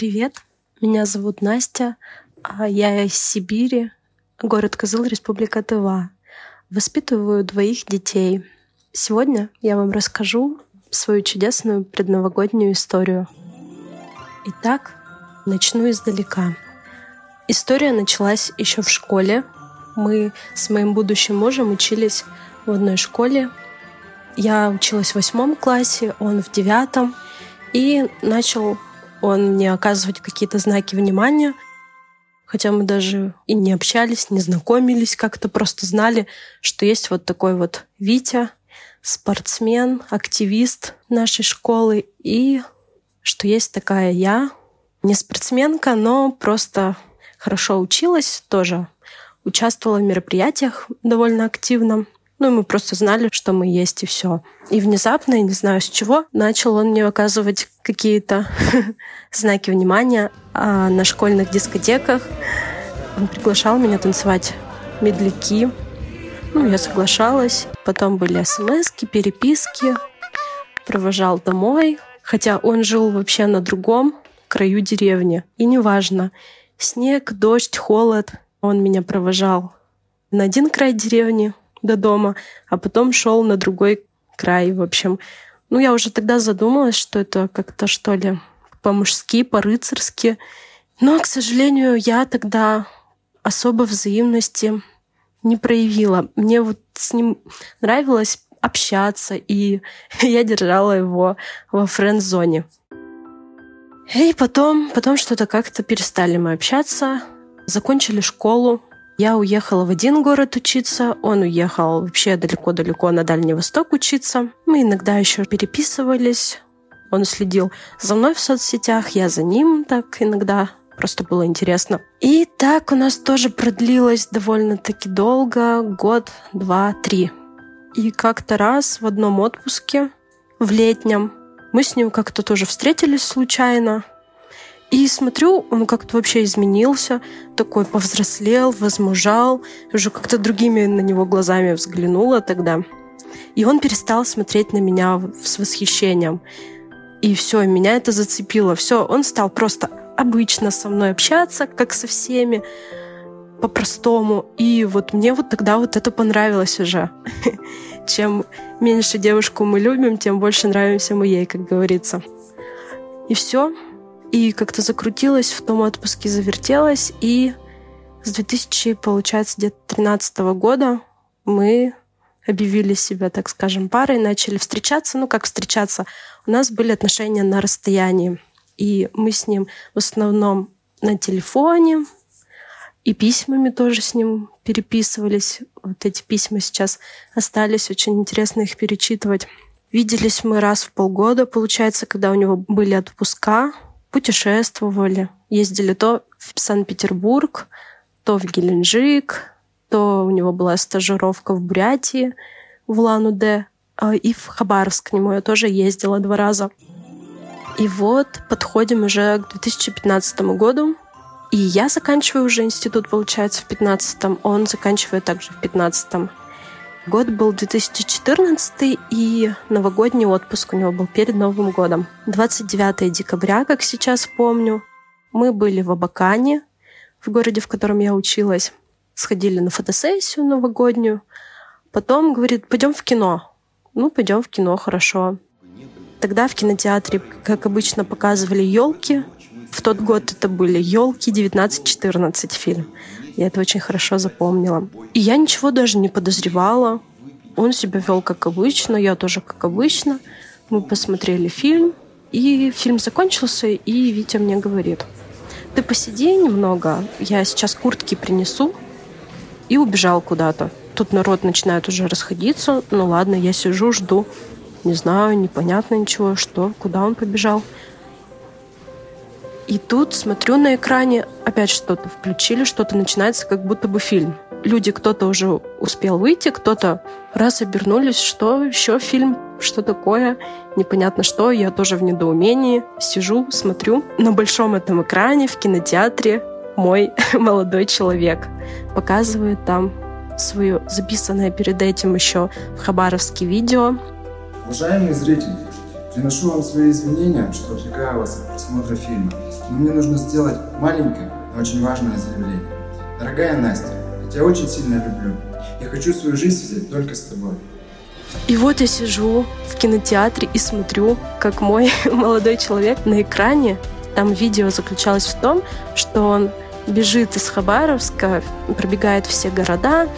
Привет, меня зовут Настя, а я из Сибири, город Козыл, Республика Тыва. Воспитываю двоих детей. Сегодня я вам расскажу свою чудесную предновогоднюю историю. Итак, начну издалека. История началась еще в школе. Мы с моим будущим мужем учились в одной школе. Я училась в восьмом классе, он в девятом. И начал он мне оказывать какие-то знаки внимания, хотя мы даже и не общались, не знакомились, как-то просто знали, что есть вот такой вот Витя, спортсмен, активист нашей школы, и что есть такая я, не спортсменка, но просто хорошо училась тоже, участвовала в мероприятиях довольно активно. Ну, мы просто знали, что мы есть, и все. И внезапно, я не знаю с чего, начал он мне оказывать какие-то знаки внимания а на школьных дискотеках. Он приглашал меня танцевать медляки. Ну, я соглашалась. Потом были смс переписки. Провожал домой. Хотя он жил вообще на другом краю деревни. И неважно, снег, дождь, холод. Он меня провожал на один край деревни, до дома, а потом шел на другой край, в общем. Ну, я уже тогда задумалась, что это как-то, что ли, по-мужски, по-рыцарски. Но, к сожалению, я тогда особо взаимности не проявила. Мне вот с ним нравилось общаться, и я держала его во френд-зоне. И потом, потом что-то как-то перестали мы общаться, закончили школу, я уехала в один город учиться, он уехал вообще далеко-далеко на Дальний Восток учиться. Мы иногда еще переписывались. Он следил за мной в соцсетях, я за ним так иногда просто было интересно. И так у нас тоже продлилось довольно-таки долго, год, два, три. И как-то раз в одном отпуске, в летнем, мы с ним как-то тоже встретились случайно. И смотрю, он как-то вообще изменился, такой повзрослел, возмужал, уже как-то другими на него глазами взглянула тогда. И он перестал смотреть на меня с восхищением. И все, меня это зацепило. Все, он стал просто обычно со мной общаться, как со всеми, по-простому. И вот мне вот тогда вот это понравилось уже. Чем меньше девушку мы любим, тем больше нравимся мы ей, как говорится. И все. И как-то закрутилась в том отпуске, завертелась. И с 2000, получается, где-то 13 года мы объявили себя, так скажем, парой, начали встречаться. Ну, как встречаться? У нас были отношения на расстоянии. И мы с ним в основном на телефоне, и письмами тоже с ним переписывались. Вот эти письма сейчас остались, очень интересно их перечитывать. Виделись мы раз в полгода, получается, когда у него были отпуска путешествовали, ездили то в Санкт-Петербург, то в Геленджик, то у него была стажировка в Бурятии, в Улан-Удэ, а, и в Хабаровск к нему я тоже ездила два раза. И вот подходим уже к 2015 году, и я заканчиваю уже институт, получается, в 15-м, он заканчивает также в 15-м. Год был 2014, и новогодний отпуск у него был перед Новым годом. 29 декабря, как сейчас помню. Мы были в Абакане, в городе, в котором я училась. Сходили на фотосессию новогоднюю. Потом говорит, пойдем в кино. Ну, пойдем в кино, хорошо. Тогда в кинотеатре, как обычно, показывали елки. В тот год это были елки 19-14 фильм. Я это очень хорошо запомнила. И я ничего даже не подозревала. Он себя вел как обычно, я тоже как обычно. Мы посмотрели фильм, и фильм закончился, и Витя мне говорит, ты посиди немного, я сейчас куртки принесу, и убежал куда-то. Тут народ начинает уже расходиться. Ну ладно, я сижу, жду. Не знаю, непонятно ничего, что, куда он побежал. И тут смотрю на экране, опять что-то включили, что-то начинается, как будто бы фильм. Люди, кто-то уже успел выйти, кто-то раз обернулись, что еще фильм, что такое, непонятно что, я тоже в недоумении, сижу, смотрю. На большом этом экране в кинотеатре мой молодой человек показывает там свое записанное перед этим еще в Хабаровске видео. Уважаемые зрители, приношу вам свои извинения, что отвлекаю вас от просмотра фильма. но мне нужно сделать маленькое, но очень важное заявление. Дорогая Настя, я тебя очень сильно люблю. Я хочу свою жизнь взять только с тобой. И вот я сижу в кинотеатре и смотрю, как мой молодой человек на экране, там видео заключалось в том, что он бежит из Хабаровска, пробегает все города,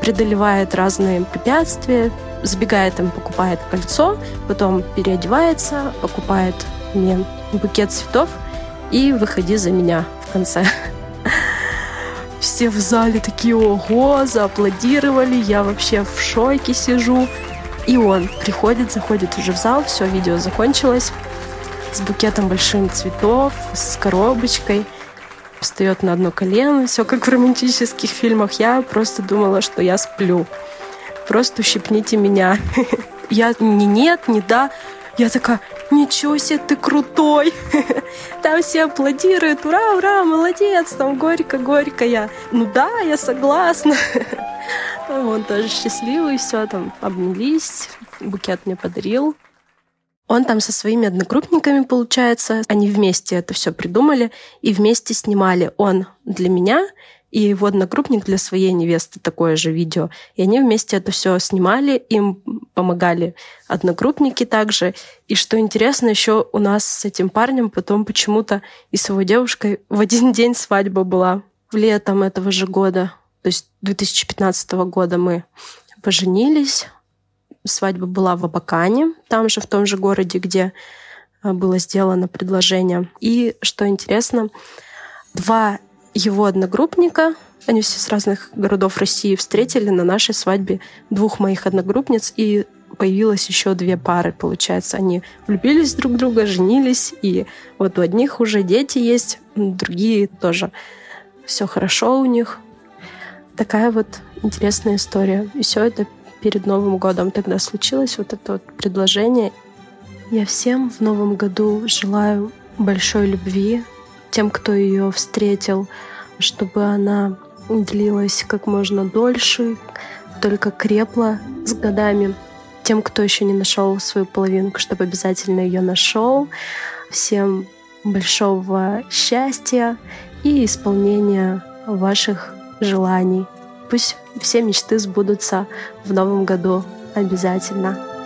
преодолевает разные препятствия, забегает там, покупает кольцо, потом переодевается, покупает мне букет цветов и выходи за меня в конце. Все в зале такие, ого, зааплодировали, я вообще в шоке сижу. И он приходит, заходит уже в зал, все, видео закончилось, с букетом большим цветов, с коробочкой, встает на одно колено, все как в романтических фильмах. Я просто думала, что я сплю. Просто ущипните меня. Я не нет, не да. Я такая, ничего себе, ты крутой. Там все аплодируют, ура, ура, молодец, там горько-горько я. Ну да, я согласна. Он тоже счастливый, все там обнялись, букет мне подарил. Он там со своими одногруппниками, получается, они вместе это все придумали и вместе снимали. Он для меня и его одногруппник для своей невесты такое же видео. И они вместе это все снимали, им помогали одногруппники также. И что интересно, еще у нас с этим парнем потом почему-то и с его девушкой в один день свадьба была. В летом этого же года то есть 2015 года мы поженились. Свадьба была в Абакане, там же, в том же городе, где э, было сделано предложение. И, что интересно, два его одногруппника, они все с разных городов России, встретили на нашей свадьбе двух моих одногруппниц, и появилось еще две пары, получается. Они влюбились друг в друга, женились, и вот у одних уже дети есть, другие тоже. Все хорошо у них, такая вот интересная история. И все это перед Новым годом тогда случилось, вот это вот предложение. Я всем в Новом году желаю большой любви, тем, кто ее встретил, чтобы она длилась как можно дольше, только крепла с годами. Тем, кто еще не нашел свою половинку, чтобы обязательно ее нашел. Всем большого счастья и исполнения ваших желаний. Пусть все мечты сбудутся в новом году обязательно.